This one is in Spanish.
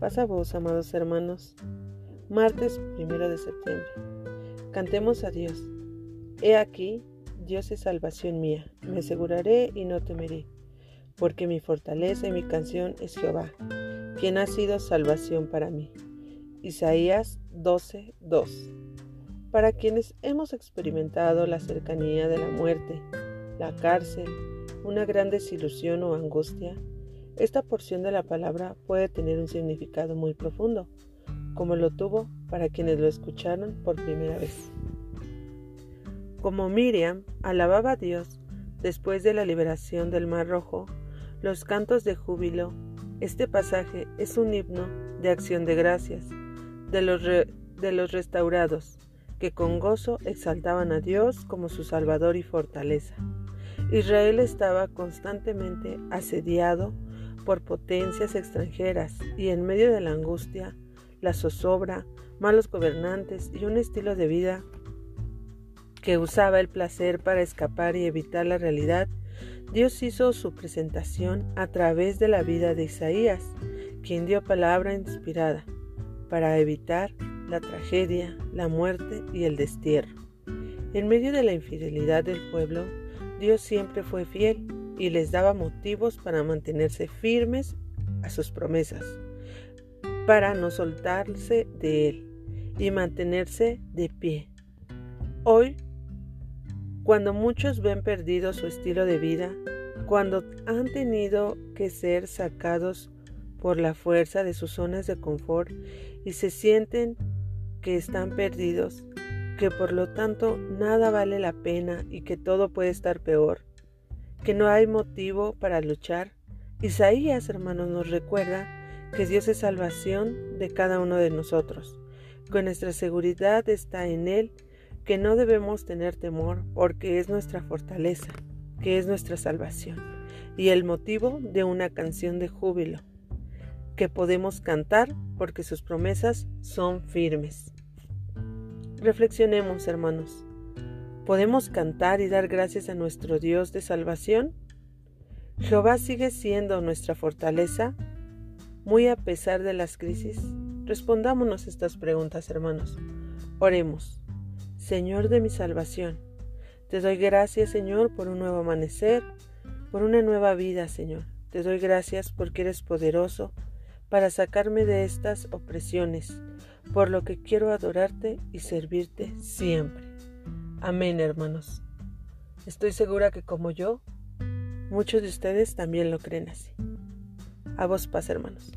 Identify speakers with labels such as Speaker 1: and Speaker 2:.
Speaker 1: Pasa vos, amados hermanos. Martes primero de septiembre. Cantemos a Dios. He aquí, Dios es salvación mía. Me aseguraré y no temeré, porque mi fortaleza y mi canción es Jehová, quien ha sido salvación para mí. Isaías 12, 2. Para quienes hemos experimentado la cercanía de la muerte, la cárcel, una gran desilusión o angustia, esta porción de la palabra puede tener un significado muy profundo, como lo tuvo para quienes lo escucharon por primera vez. Como Miriam alababa a Dios después de la liberación del Mar Rojo, los cantos de júbilo, este pasaje es un himno de acción de gracias de los, de los restaurados, que con gozo exaltaban a Dios como su Salvador y fortaleza. Israel estaba constantemente asediado por potencias extranjeras y en medio de la angustia, la zozobra, malos gobernantes y un estilo de vida que usaba el placer para escapar y evitar la realidad, Dios hizo su presentación a través de la vida de Isaías, quien dio palabra inspirada para evitar la tragedia, la muerte y el destierro. En medio de la infidelidad del pueblo, Dios siempre fue fiel y les daba motivos para mantenerse firmes a sus promesas, para no soltarse de Él y mantenerse de pie. Hoy, cuando muchos ven perdido su estilo de vida, cuando han tenido que ser sacados por la fuerza de sus zonas de confort y se sienten que están perdidos, que por lo tanto nada vale la pena y que todo puede estar peor, que no hay motivo para luchar. Isaías, hermanos, nos recuerda que Dios es salvación de cada uno de nosotros, que nuestra seguridad está en Él, que no debemos tener temor porque es nuestra fortaleza, que es nuestra salvación y el motivo de una canción de júbilo que podemos cantar porque sus promesas son firmes. Reflexionemos, hermanos. ¿Podemos cantar y dar gracias a nuestro Dios de salvación? ¿Jehová sigue siendo nuestra fortaleza? Muy a pesar de las crisis, respondámonos estas preguntas, hermanos. Oremos. Señor de mi salvación, te doy gracias, Señor, por un nuevo amanecer, por una nueva vida, Señor. Te doy gracias porque eres poderoso para sacarme de estas opresiones, por lo que quiero adorarte y servirte siempre. Amén, hermanos. Estoy segura que como yo, muchos de ustedes también lo creen así. A vos paz, hermanos.